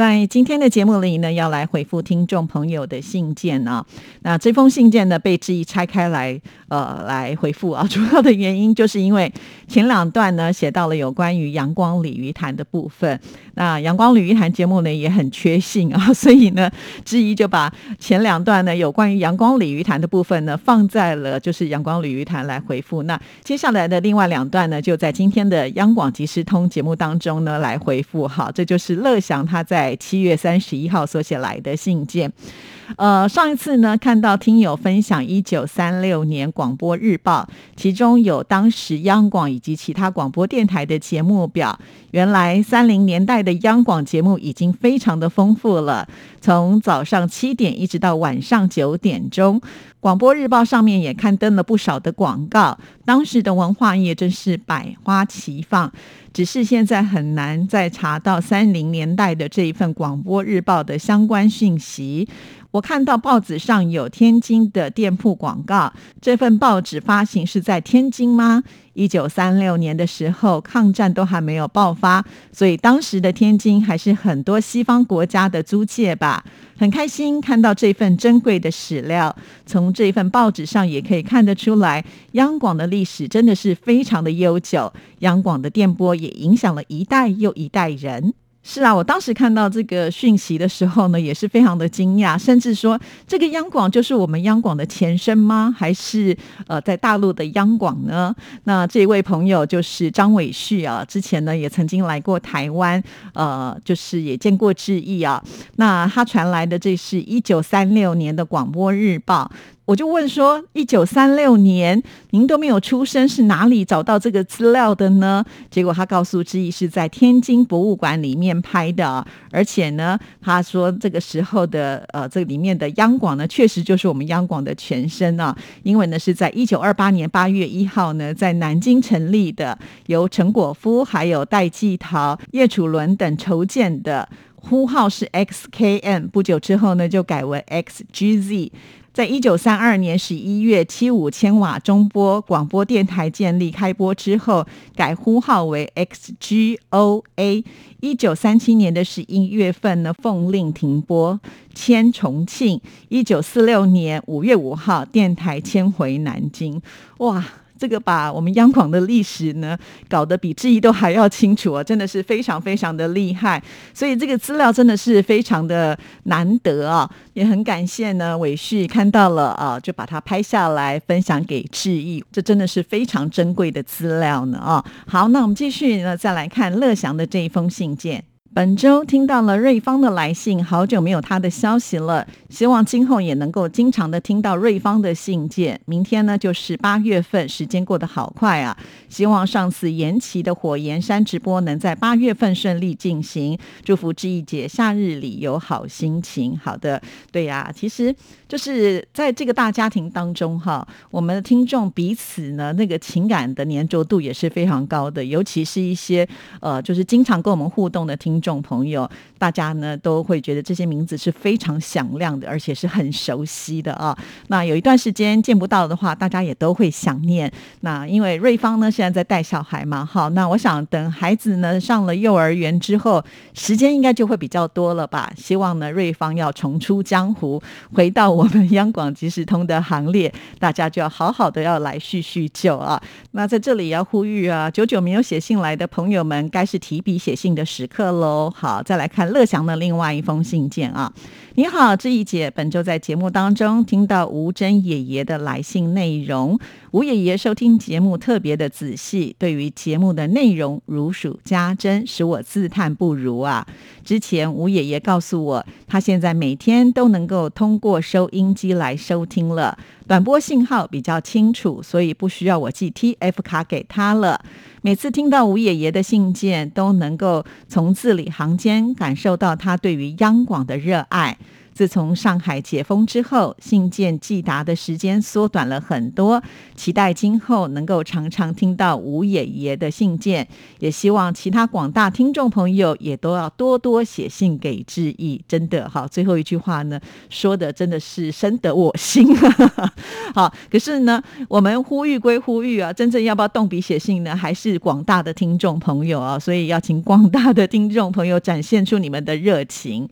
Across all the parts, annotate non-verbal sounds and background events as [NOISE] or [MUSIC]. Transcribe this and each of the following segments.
在今天的节目里呢，要来回复听众朋友的信件啊。那这封信件呢，被质疑拆开来，呃，来回复啊。[LAUGHS] 主要的原因就是因为前两段呢，写到了有关于阳光鲤鱼潭的部分。那阳光鲤鱼潭节目呢，也很缺信啊，[LAUGHS] 所以呢，质疑就把前两段呢，有关于阳光鲤鱼潭的部分呢，放在了就是阳光鲤鱼潭来回复。那接下来的另外两段呢，就在今天的央广即时通节目当中呢，来回复。好，这就是乐祥他在。七月三十一号所写来的信件，呃，上一次呢看到听友分享一九三六年广播日报，其中有当时央广以及其他广播电台的节目表。原来三零年代的央广节目已经非常的丰富了，从早上七点一直到晚上九点钟，广播日报上面也刊登了不少的广告。当时的文化业真是百花齐放。只是现在很难再查到三零年代的这一份广播日报的相关讯息。我看到报纸上有天津的店铺广告，这份报纸发行是在天津吗？一九三六年的时候，抗战都还没有爆发，所以当时的天津还是很多西方国家的租界吧。很开心看到这份珍贵的史料，从这份报纸上也可以看得出来，央广的历史真的是非常的悠久，央广的电波也影响了一代又一代人。是啊，我当时看到这个讯息的时候呢，也是非常的惊讶，甚至说这个央广就是我们央广的前身吗？还是呃，在大陆的央广呢？那这位朋友就是张伟旭啊，之前呢也曾经来过台湾，呃，就是也见过志毅啊。那他传来的这是一九三六年的广播日报。我就问说，一九三六年您都没有出生，是哪里找到这个资料的呢？结果他告诉志毅是在天津博物馆里面拍的，而且呢，他说这个时候的呃，这里面的央广呢，确实就是我们央广的前身啊，因为呢是在一九二八年八月一号呢，在南京成立的，由陈果夫、还有戴季陶、叶楚伦等筹建的，呼号是 XKN，不久之后呢就改为 XGZ。在一九三二年十一月，七五千瓦中波广播电台建立开播之后，改呼号为 XGOA。一九三七年的十一月份呢，奉令停播，迁重庆。一九四六年五月五号，电台迁回南京。哇！这个把我们央广的历史呢搞得比志毅都还要清楚啊，真的是非常非常的厉害。所以这个资料真的是非常的难得啊，也很感谢呢伟旭看到了啊，就把它拍下来分享给志毅，这真的是非常珍贵的资料呢啊。好，那我们继续呢再来看乐祥的这一封信件。本周听到了瑞芳的来信，好久没有他的消息了。希望今后也能够经常的听到瑞芳的信件。明天呢就是八月份，时间过得好快啊！希望上次延期的火焰山直播能在八月份顺利进行。祝福志毅姐夏日里有好心情。好的，对呀，其实就是在这个大家庭当中哈，我们的听众彼此呢那个情感的粘着度也是非常高的，尤其是一些呃就是经常跟我们互动的听。众朋友，大家呢都会觉得这些名字是非常响亮，而且是很熟悉的啊。那有一段时间见不到的话，大家也都会想念。那因为瑞芳呢现在在带小孩嘛，好，那我想等孩子呢上了幼儿园之后，时间应该就会比较多了吧。希望呢瑞芳要重出江湖，回到我们央广即时通的行列，大家就要好好的要来叙叙旧啊。那在这里要呼吁啊，久久没有写信来的朋友们，该是提笔写信的时刻喽。好，再来看乐祥的另外一封信件啊。你好，志怡姐，本周在节目当中听到吴真爷爷的来信内容，吴爷爷收听节目特别的仔细，对于节目的内容如数家珍，使我自叹不如啊。之前吴爷爷告诉我，他现在每天都能够通过收音机来收听了，短波信号比较清楚，所以不需要我寄 TF 卡给他了。每次听到吴爷爷的信件，都能够从字里行间感受到他对于央广的热爱。自从上海解封之后，信件寄达的时间缩短了很多，期待今后能够常常听到吴爷爷的信件，也希望其他广大听众朋友也都要多多写信给致意。真的哈，最后一句话呢，说的真的是深得我心。好，可是呢，我们呼吁归呼吁啊，真正要不要动笔写信呢？还是广大的听众朋友啊，所以要请广大的听众朋友展现出你们的热情。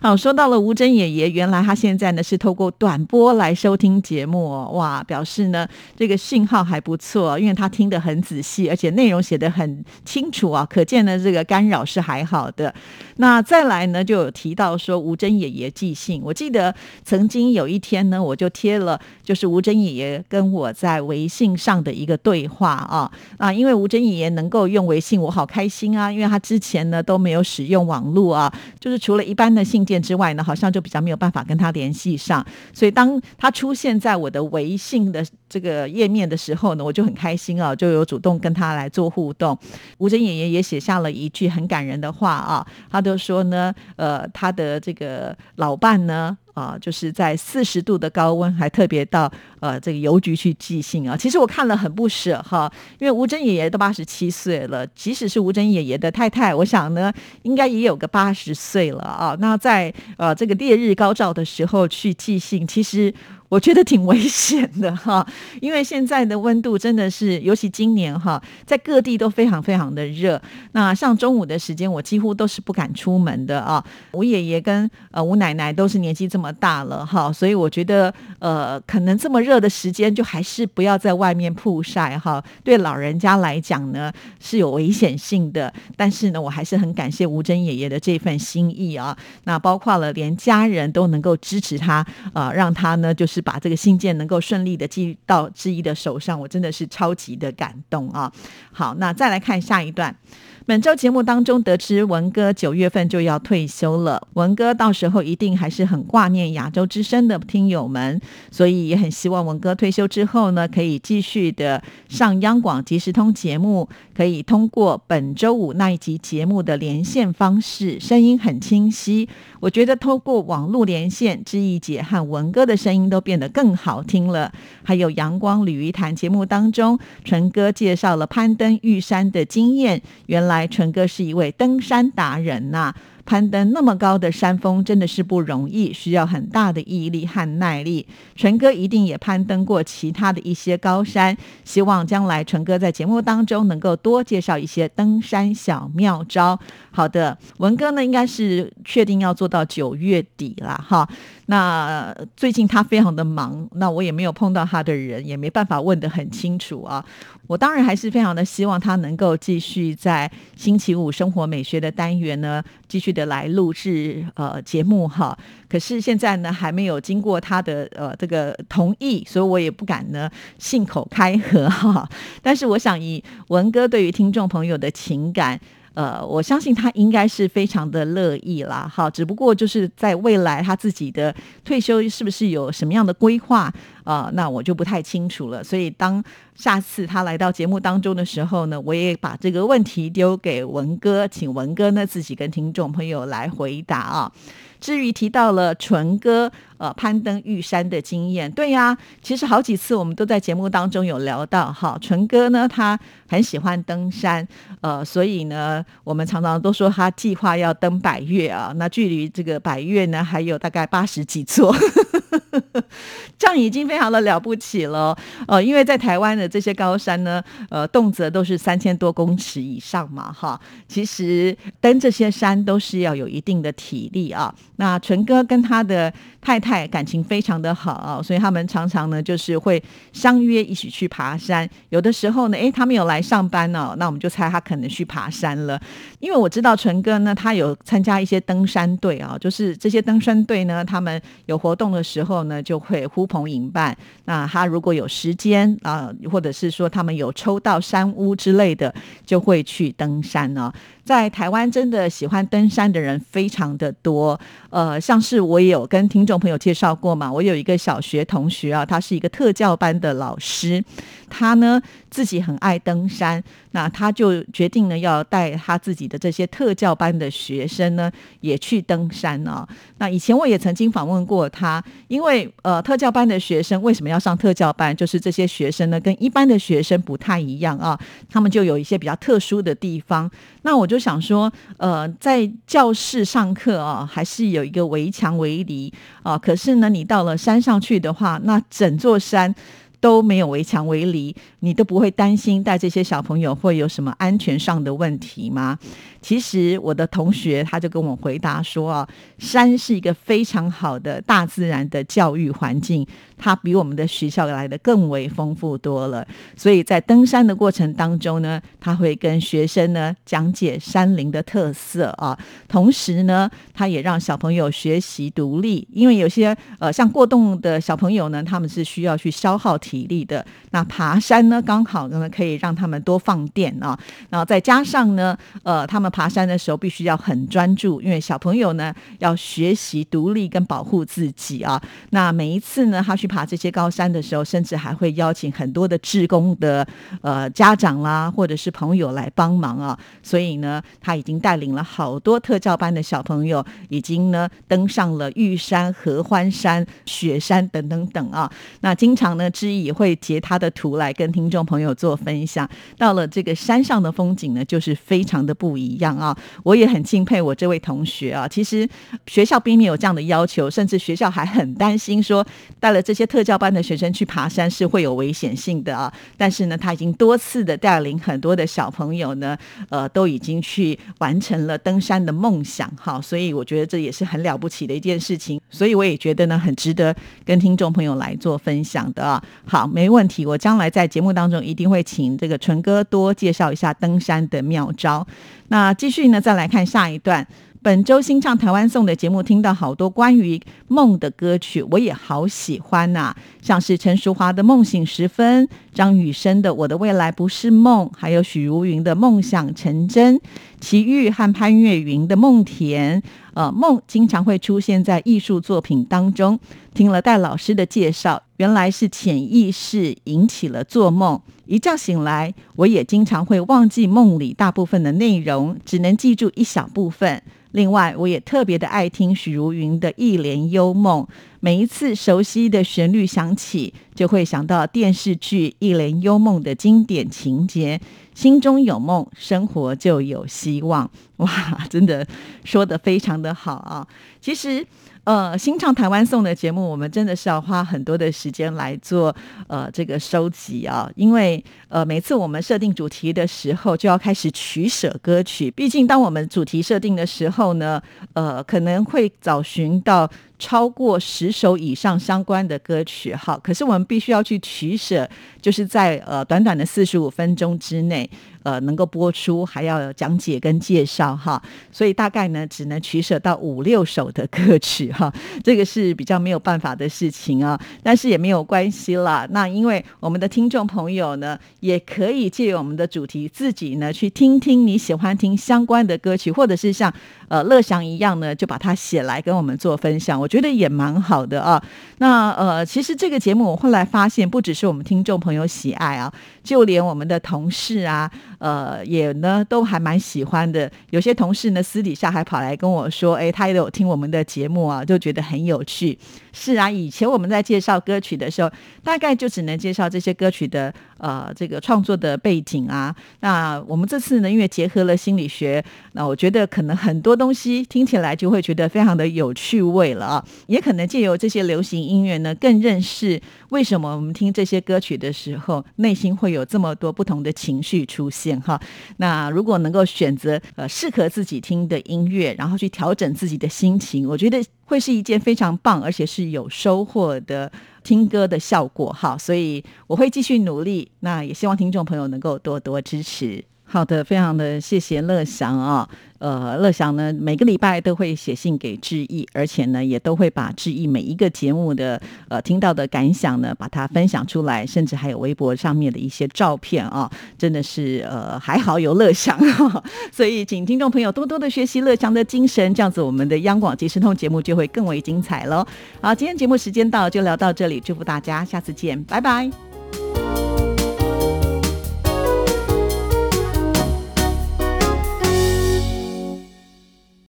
好，说到了吴真爷爷，原来他现在呢是透过短波来收听节目，哇，表示呢这个信号还不错，因为他听得很仔细，而且内容写得很清楚啊，可见呢这个干扰是还好的。那再来呢就有提到说吴珍爷爷寄信，我记得曾经有一天呢，我就贴了就是吴珍爷爷跟我在微信上的一个对话啊。啊，因为吴珍爷爷能够用微信，我好开心啊，因为他之前呢都没有使用网络啊，就是除了一般的信件之外呢，好像就比咱没有办法跟他联系上，所以当他出现在我的微信的这个页面的时候呢，我就很开心啊，就有主动跟他来做互动。吴珍爷爷也写下了一句很感人的话啊，他就说呢，呃，他的这个老伴呢。啊，就是在四十度的高温，还特别到呃这个邮局去寄信啊。其实我看了很不舍哈，因为吴珍爷爷都八十七岁了，即使是吴珍爷爷的太太，我想呢，应该也有个八十岁了啊。那在呃这个烈日高照的时候去寄信，其实。我觉得挺危险的 [LAUGHS] 哈，因为现在的温度真的是，尤其今年哈，在各地都非常非常的热。那像中午的时间，我几乎都是不敢出门的啊。吴爷爷跟呃吴奶奶都是年纪这么大了哈，所以我觉得呃，可能这么热的时间，就还是不要在外面曝晒哈。对老人家来讲呢，是有危险性的。但是呢，我还是很感谢吴珍爷爷的这份心意啊。那包括了连家人都能够支持他啊，让他呢就是。把这个信件能够顺利的寄到志毅的手上，我真的是超级的感动啊！好，那再来看下一段。本周节目当中得知文哥九月份就要退休了，文哥到时候一定还是很挂念亚洲之声的听友们，所以也很希望文哥退休之后呢，可以继续的上央广即时通节目，可以通过本周五那一集节目的连线方式，声音很清晰。我觉得透过网络连线，志毅姐和文哥的声音都变得更好听了。还有阳光鲤鱼潭节目当中，纯哥介绍了攀登玉山的经验，原来。来，纯哥是一位登山达人呐。攀登那么高的山峰真的是不容易，需要很大的毅力和耐力。纯哥一定也攀登过其他的一些高山，希望将来纯哥在节目当中能够多介绍一些登山小妙招。好的，文哥呢应该是确定要做到九月底了哈。那最近他非常的忙，那我也没有碰到他的人，也没办法问得很清楚啊。我当然还是非常的希望他能够继续在星期五生活美学的单元呢继续。的来录制呃节目哈，可是现在呢还没有经过他的呃这个同意，所以我也不敢呢信口开河哈。[LAUGHS] 但是我想以文哥对于听众朋友的情感。呃，我相信他应该是非常的乐意啦，好，只不过就是在未来他自己的退休是不是有什么样的规划啊？那我就不太清楚了。所以当下次他来到节目当中的时候呢，我也把这个问题丢给文哥，请文哥呢自己跟听众朋友来回答啊。至于提到了纯哥呃攀登玉山的经验，对呀，其实好几次我们都在节目当中有聊到哈，纯哥呢他很喜欢登山，呃，所以呢我们常常都说他计划要登百越啊，那距离这个百越呢还有大概八十几座。[LAUGHS] 这样已经非常的了不起了，呃，因为在台湾的这些高山呢，呃，动辄都是三千多公尺以上嘛，哈，其实登这些山都是要有一定的体力啊。那纯哥跟他的太太感情非常的好，所以他们常常呢就是会相约一起去爬山。有的时候呢，诶，他们有来上班呢，那我们就猜他可能去爬山了。因为我知道纯哥呢，他有参加一些登山队啊，就是这些登山队呢，他们有活动的时候。呢，就会呼朋引伴。那他如果有时间啊，或者是说他们有抽到山屋之类的，就会去登山呢。在台湾真的喜欢登山的人非常的多。呃，像是我也有跟听众朋友介绍过嘛，我有一个小学同学啊，他是一个特教班的老师，他呢自己很爱登山，那他就决定呢要带他自己的这些特教班的学生呢也去登山啊。那以前我也曾经访问过他，因为呃特教班的学生为什么要上特教班？就是这些学生呢跟一般的学生不太一样啊，他们就有一些比较特殊的地方。那我就想说，呃，在教室上课啊，还是有一个围墙围篱啊。可是呢，你到了山上去的话，那整座山都没有围墙围篱，你都不会担心带这些小朋友会有什么安全上的问题吗？其实我的同学他就跟我回答说啊，山是一个非常好的大自然的教育环境，它比我们的学校来的更为丰富多了。所以在登山的过程当中呢，他会跟学生呢讲解山林的特色啊，同时呢，他也让小朋友学习独立，因为有些呃像过动的小朋友呢，他们是需要去消耗体力的。那爬山呢，刚好呢可以让他们多放电啊，然后再加上呢，呃，他们。爬山的时候必须要很专注，因为小朋友呢要学习独立跟保护自己啊。那每一次呢，他去爬这些高山的时候，甚至还会邀请很多的志工的呃家长啦，或者是朋友来帮忙啊。所以呢，他已经带领了好多特教班的小朋友，已经呢登上了玉山、合欢山、雪山等等等啊。那经常呢，之一也会截他的图来跟听众朋友做分享。到了这个山上的风景呢，就是非常的不一样。啊，我也很敬佩我这位同学啊。其实学校并没有这样的要求，甚至学校还很担心说带了这些特教班的学生去爬山是会有危险性的啊。但是呢，他已经多次的带领很多的小朋友呢，呃，都已经去完成了登山的梦想哈。所以我觉得这也是很了不起的一件事情。所以我也觉得呢，很值得跟听众朋友来做分享的啊。好，没问题，我将来在节目当中一定会请这个纯哥多介绍一下登山的妙招。那继续呢，再来看下一段。本周新唱台湾颂的节目，听到好多关于梦的歌曲，我也好喜欢呐。像是陈淑华的《梦醒时分》，张雨生的《我的未来不是梦》，还有许茹芸的《梦想成真》，齐豫和潘越云的《梦田》。呃，梦经常会出现在艺术作品当中。听了戴老师的介绍，原来是潜意识引起了做梦。一觉醒来，我也经常会忘记梦里大部分的内容，只能记住一小部分。另外，我也特别的爱听许茹芸的《一帘幽梦》，每一次熟悉的旋律响起，就会想到电视剧《一帘幽梦》的经典情节：“心中有梦，生活就有希望。”哇，真的说的非常的好啊！其实。呃，新唱台湾颂的节目，我们真的是要花很多的时间来做呃这个收集啊，因为呃每次我们设定主题的时候，就要开始取舍歌曲。毕竟当我们主题设定的时候呢，呃可能会找寻到。超过十首以上相关的歌曲，好，可是我们必须要去取舍，就是在呃短短的四十五分钟之内，呃能够播出，还要讲解跟介绍哈，所以大概呢只能取舍到五六首的歌曲哈，这个是比较没有办法的事情啊，但是也没有关系啦。那因为我们的听众朋友呢，也可以借由我们的主题，自己呢去听听你喜欢听相关的歌曲，或者是像呃乐祥一样呢，就把它写来跟我们做分享。我。觉得也蛮好的啊。那呃，其实这个节目我后来发现，不只是我们听众朋友喜爱啊，就连我们的同事啊，呃，也呢都还蛮喜欢的。有些同事呢私底下还跑来跟我说，哎，他也有听我们的节目啊，就觉得很有趣。是啊，以前我们在介绍歌曲的时候，大概就只能介绍这些歌曲的呃这个创作的背景啊。那我们这次呢，因为结合了心理学，那我觉得可能很多东西听起来就会觉得非常的有趣味了啊。也可能借由这些流行音乐呢，更认识为什么我们听这些歌曲的时候，内心会有这么多不同的情绪出现哈。那如果能够选择呃适合自己听的音乐，然后去调整自己的心情，我觉得。会是一件非常棒，而且是有收获的听歌的效果哈，所以我会继续努力。那也希望听众朋友能够多多支持。好的，非常的谢谢乐祥啊。呃，乐祥呢，每个礼拜都会写信给志毅，而且呢，也都会把志毅每一个节目的呃听到的感想呢，把它分享出来，甚至还有微博上面的一些照片啊，[LAUGHS] 真的是呃还好有乐祥，[LAUGHS] 所以请听众朋友多多的学习乐祥的精神，这样子我们的央广即时通节目就会更为精彩喽。好，今天节目时间到，就聊到这里，祝福大家，下次见，拜拜。